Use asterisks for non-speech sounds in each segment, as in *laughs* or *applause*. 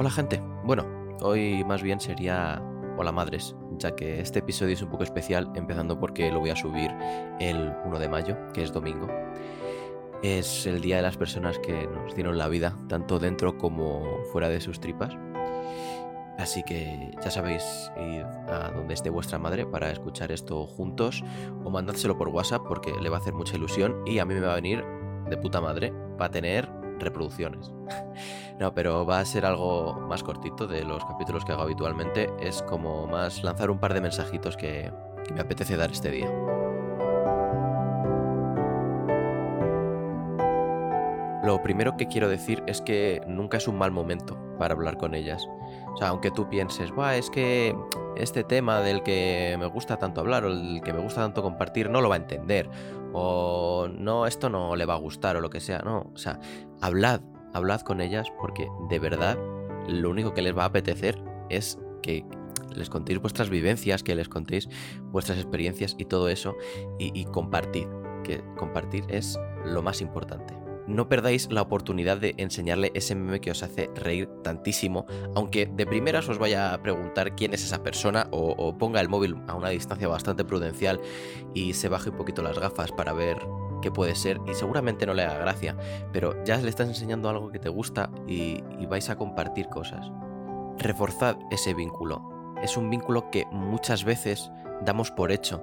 Hola gente. Bueno, hoy más bien sería Hola Madres, ya que este episodio es un poco especial, empezando porque lo voy a subir el 1 de mayo, que es domingo. Es el día de las personas que nos dieron la vida, tanto dentro como fuera de sus tripas. Así que ya sabéis ir a donde esté vuestra madre para escuchar esto juntos o mandádselo por WhatsApp porque le va a hacer mucha ilusión y a mí me va a venir de puta madre para tener reproducciones. *laughs* no, pero va a ser algo más cortito de los capítulos que hago habitualmente. Es como más lanzar un par de mensajitos que, me apetece dar este día. Lo primero que quiero decir es que nunca es un mal momento para hablar con ellas. O sea, aunque tú pienses, Buah, es que este tema del que me gusta tanto hablar o el que me gusta tanto compartir no lo va a entender. O no, esto no le va a gustar o lo que sea. No, o sea, hablad, hablad con ellas porque de verdad lo único que les va a apetecer es que les contéis vuestras vivencias, que les contéis vuestras experiencias y todo eso y, y compartir. Que compartir es lo más importante no perdáis la oportunidad de enseñarle ese meme que os hace reír tantísimo, aunque de primeras os vaya a preguntar quién es esa persona o, ponga el móvil a una distancia bastante prudencial y se baje un poquito las gafas para ver qué puede ser y seguramente no le haga gracia, pero ya le estás enseñando algo que te gusta y vais a compartir cosas. Reforzad ese vínculo. Es un vínculo que muchas veces damos por hecho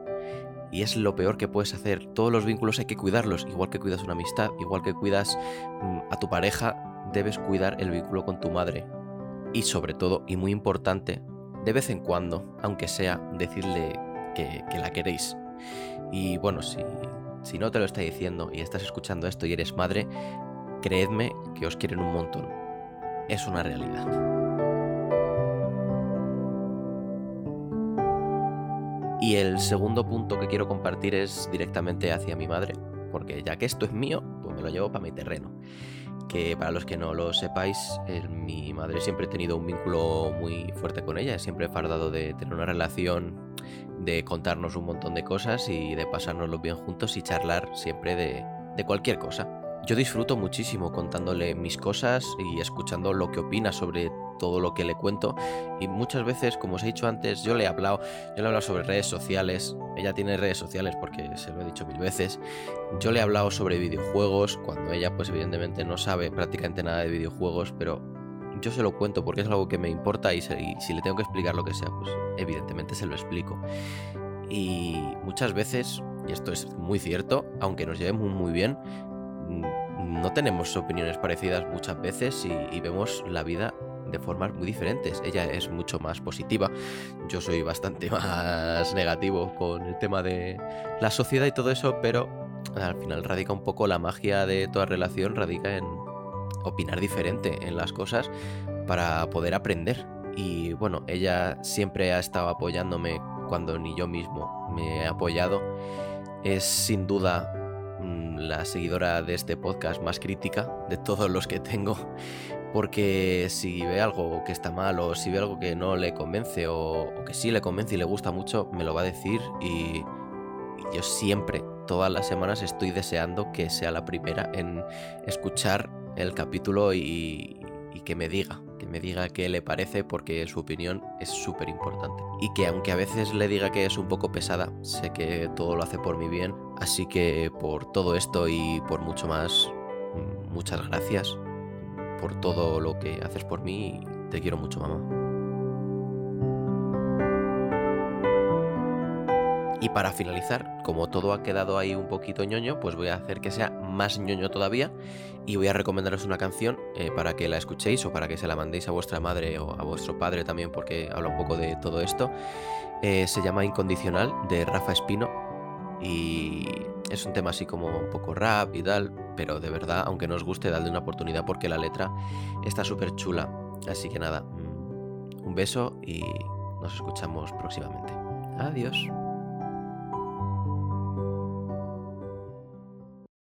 y es lo peor que puedes hacer. Todos los vínculos hay que cuidarlos, igual que cuidas una amistad, igual que cuidas mm, a tu pareja, debes cuidar el vínculo con tu madre. Y sobre todo, y muy importante, de vez en cuando, aunque sea, decirle que, la queréis. Y bueno, si, si no te lo está diciendo y estás escuchando esto y eres madre, creedme que os quieren un montón. Es una realidad. Y el segundo punto que quiero compartir es directamente hacia mi madre, porque ya que esto es mío, pues me lo llevo para mi terreno. Que para los que no lo sepáis, mi madre siempre ha tenido un vínculo muy fuerte con ella, siempre he fardado de tener una relación, de contarnos un montón de cosas y de pasárnoslo bien juntos y charlar siempre de, de cualquier cosa. Yo disfruto muchísimo contándole mis cosas y escuchando lo que opina sobre todo lo que le cuento y muchas veces, como os he dicho antes, yo le he hablado, yo le he hablado sobre redes sociales, ella tiene redes sociales porque se lo he dicho mil veces, yo le he hablado sobre videojuegos cuando ella pues evidentemente no sabe prácticamente nada de videojuegos, pero yo se lo cuento porque es algo que me importa y, si le tengo que explicar lo que sea, pues evidentemente se lo explico. Y muchas veces, y esto es muy cierto, aunque nos llevemos muy bien, no tenemos opiniones parecidas muchas veces y, vemos la vida de formas muy diferentes. Ella es mucho más positiva, yo soy bastante *laughs* más negativo con el tema de la sociedad y todo eso, pero al final radica un poco la magia de toda relación, radica en opinar diferente en las cosas para poder aprender. Y bueno, ella siempre ha estado apoyándome cuando ni yo mismo me he apoyado. Es sin duda la seguidora de este podcast más crítica de todos los que tengo, porque si ve algo que está mal o si ve algo que no le convence o, que sí le convence y le gusta mucho, me lo va a decir y, yo siempre, todas las semanas estoy deseando que sea la primera en escuchar el capítulo y, que me diga, me diga qué le parece porque su opinión es súper importante. Y que aunque a veces le diga que es un poco pesada, sé que todo lo hace por mi bien. Así que por todo esto y por mucho más, muchas gracias por todo lo que haces por mí. Te quiero mucho, mamá. Y para finalizar, como todo ha quedado ahí un poquito ñoño, pues voy a hacer que sea más ñoño todavía y voy a recomendaros una canción eh, para que la escuchéis o para que se la mandéis a vuestra madre o a vuestro padre también porque habla un poco de todo esto. Eh, se llama Incondicional de Rafa Espino y es un tema así como un poco rap y tal, pero de verdad, aunque no os guste, dadle una oportunidad porque la letra está súper chula. Así que nada, mm, un beso y nos escuchamos próximamente. Adiós.